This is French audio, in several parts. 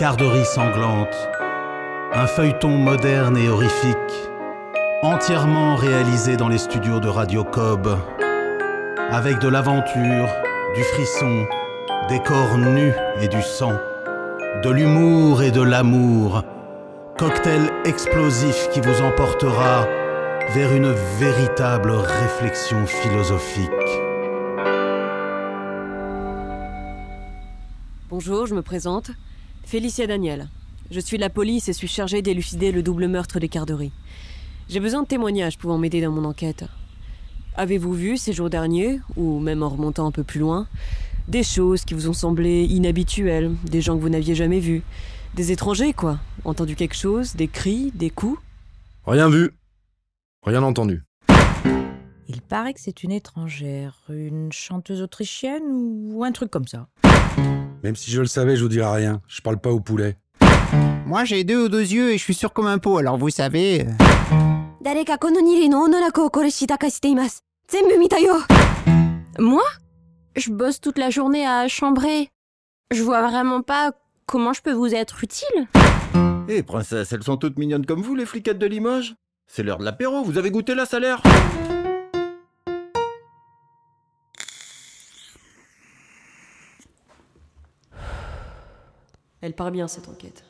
Carderie sanglante, un feuilleton moderne et horrifique, entièrement réalisé dans les studios de Radio Cobb, avec de l'aventure, du frisson, des corps nus et du sang, de l'humour et de l'amour, cocktail explosif qui vous emportera vers une véritable réflexion philosophique. Bonjour, je me présente. Félicia Daniel. Je suis de la police et suis chargée d'élucider le double meurtre des Carderies. J'ai besoin de témoignages pouvant m'aider dans mon enquête. Avez-vous vu ces jours derniers, ou même en remontant un peu plus loin, des choses qui vous ont semblé inhabituelles, des gens que vous n'aviez jamais vus, des étrangers quoi? Entendu quelque chose, des cris, des coups? Rien vu. Rien entendu. Il paraît que c'est une étrangère, une chanteuse autrichienne ou un truc comme ça. Même si je le savais, je vous dirais rien. Je parle pas au poulet. Moi, j'ai deux ou deux yeux et je suis sûr comme un pot, alors vous savez. Euh. Moi? Je bosse toute la journée à chambrer. Je vois vraiment pas comment je peux vous être utile. Hé, princesse, elles sont toutes mignonnes comme vous, les fliquettes de Limoges C'est l'heure de l'apéro, vous avez goûté la salaire? Elle part bien cette enquête.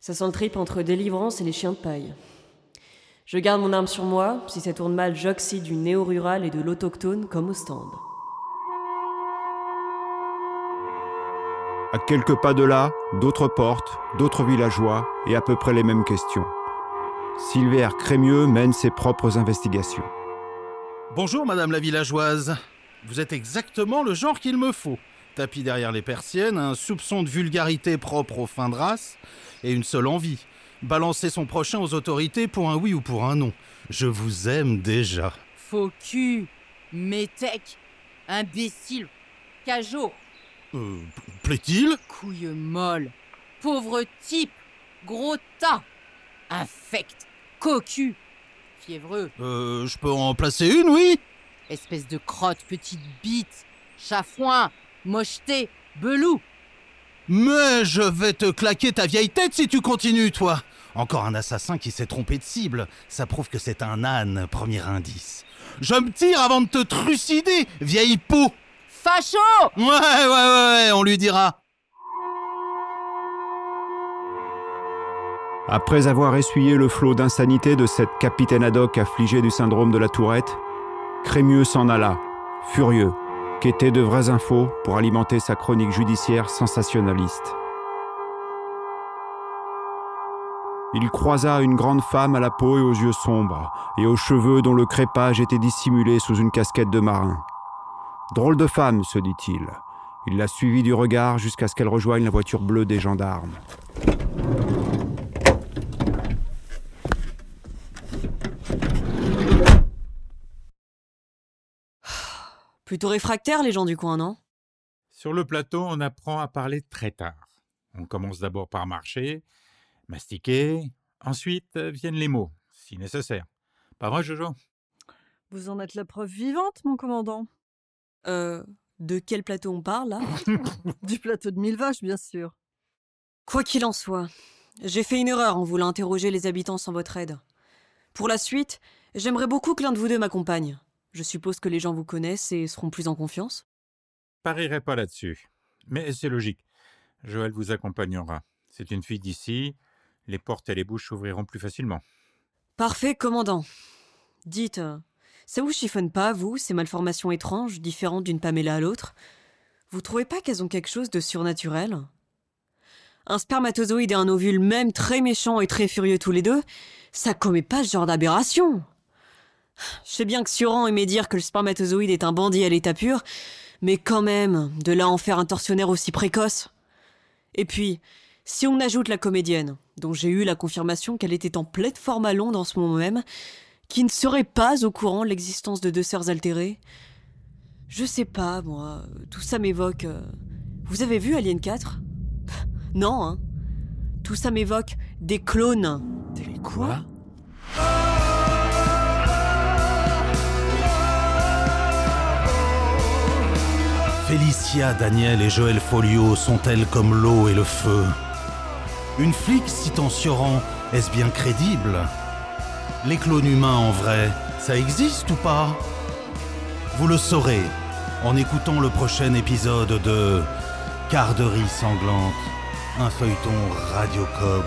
Ça sent le trip entre délivrance et les chiens de paille. Je garde mon arme sur moi, si ça tourne mal, j'oxyde du néo-rural et de l'autochtone comme au stand. À quelques pas de là, d'autres portes, d'autres villageois et à peu près les mêmes questions. Silver Crémieux mène ses propres investigations. Bonjour Madame la villageoise. Vous êtes exactement le genre qu'il me faut. Tapis derrière les persiennes, un soupçon de vulgarité propre aux fins de race et une seule envie. Balancer son prochain aux autorités pour un oui ou pour un non. Je vous aime déjà. Faux cul, métèque, imbécile, cajot, Euh, plaît-il? Couille molle, pauvre type, gros tas, infect, cocu, fiévreux, Euh, je peux en placer une, oui? Espèce de crotte, petite bite, chafouin, mocheté, belou. Mais je vais te claquer ta vieille tête si tu continues, toi Encore un assassin qui s'est trompé de cible. Ça prouve que c'est un âne, premier indice. Je me tire avant de te trucider, vieille peau Facho Ouais, ouais, ouais, ouais, on lui dira. Après avoir essuyé le flot d'insanité de cette capitaine ad hoc affligée du syndrome de la tourette, Crémieux s'en alla, furieux, quêter de vraies infos pour alimenter sa chronique judiciaire sensationnaliste. Il croisa une grande femme à la peau et aux yeux sombres, et aux cheveux dont le crépage était dissimulé sous une casquette de marin. Drôle de femme, se dit-il. Il la suivit du regard jusqu'à ce qu'elle rejoigne la voiture bleue des gendarmes. Plutôt réfractaires les gens du coin, non? Sur le plateau, on apprend à parler très tard. On commence d'abord par marcher, mastiquer, ensuite euh, viennent les mots, si nécessaire. Pas vrai, Jojo? Vous en êtes la preuve vivante, mon commandant. Euh, de quel plateau on parle là? Du plateau de mille vaches, bien sûr. Quoi qu'il en soit, j'ai fait une erreur en voulant interroger les habitants sans votre aide. Pour la suite, j'aimerais beaucoup que l'un de vous deux m'accompagne. Je suppose que les gens vous connaissent et seront plus en confiance? Parierai pas là-dessus. Mais c'est logique. Joël vous accompagnera. C'est une fille d'ici. Les portes et les bouches s'ouvriront plus facilement. Parfait, commandant. Dites, euh, ça vous chiffonne pas, vous, ces malformations étranges, différentes d'une Pamela à l'autre? Vous trouvez pas qu'elles ont quelque chose de surnaturel? Un spermatozoïde et un ovule, même très méchants et très furieux tous les deux, ça commet pas ce genre d'aberration. Je sais bien que Sioran aimait dire que le spermatozoïde est un bandit à l'état pur, mais quand même, de là en faire un tortionnaire aussi précoce. Et puis, si on ajoute la comédienne, dont j'ai eu la confirmation qu'elle était en pleine forme à Londres en ce moment même, qui ne serait pas au courant de l'existence de deux sœurs altérées, je sais pas, moi, tout ça m'évoque. euh, Vous avez vu Alien 4 Non, hein Tout ça m'évoque des clones. Des quoi? Félicia, Daniel et Joël Folio sont-elles comme l'eau et le feu Une flic citant Sioran, est-ce bien crédible Les clones humains en vrai, ça existe ou pas Vous le saurez en écoutant le prochain épisode de Carderie sanglante, un feuilleton Radiocob.